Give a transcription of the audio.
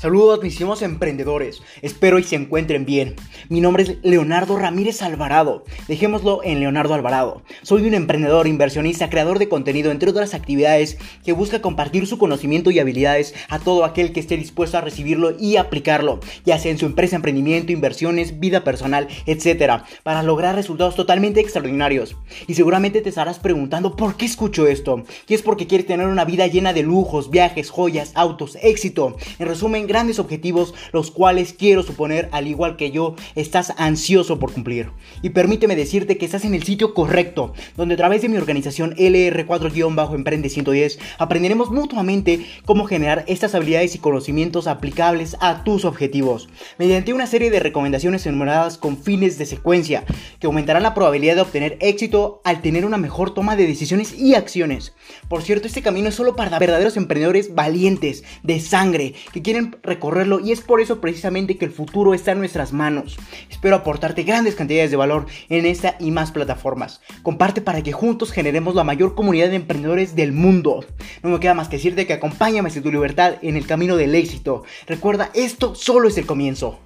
Saludos mis emprendedores, espero y se encuentren bien. Mi nombre es Leonardo Ramírez Alvarado, dejémoslo en Leonardo Alvarado. Soy un emprendedor, inversionista, creador de contenido, entre otras actividades, que busca compartir su conocimiento y habilidades a todo aquel que esté dispuesto a recibirlo y aplicarlo, ya sea en su empresa, emprendimiento, inversiones, vida personal, etc., para lograr resultados totalmente extraordinarios. Y seguramente te estarás preguntando por qué escucho esto. Y es porque quieres tener una vida llena de lujos, viajes, joyas, autos, éxito. En resumen, grandes objetivos, los cuales quiero suponer, al igual que yo, estás ansioso por cumplir. Y permíteme decirte que estás en el sitio correcto, donde a través de mi organización LR4-Emprende 110 aprenderemos mutuamente cómo generar estas habilidades y conocimientos aplicables a tus objetivos, mediante una serie de recomendaciones enumeradas con fines de secuencia, que aumentarán la probabilidad de obtener éxito al tener una mejor toma de decisiones y acciones. Por cierto, este camino es solo para verdaderos emprendedores valientes, de sangre, que quieren recorrerlo y es por eso precisamente que el futuro está en nuestras manos. Espero aportarte grandes cantidades de valor en esta y más plataformas. Comparte para que juntos generemos la mayor comunidad de emprendedores del mundo. No me queda más que decirte que acompáñame hacia tu libertad en el camino del éxito. Recuerda, esto solo es el comienzo.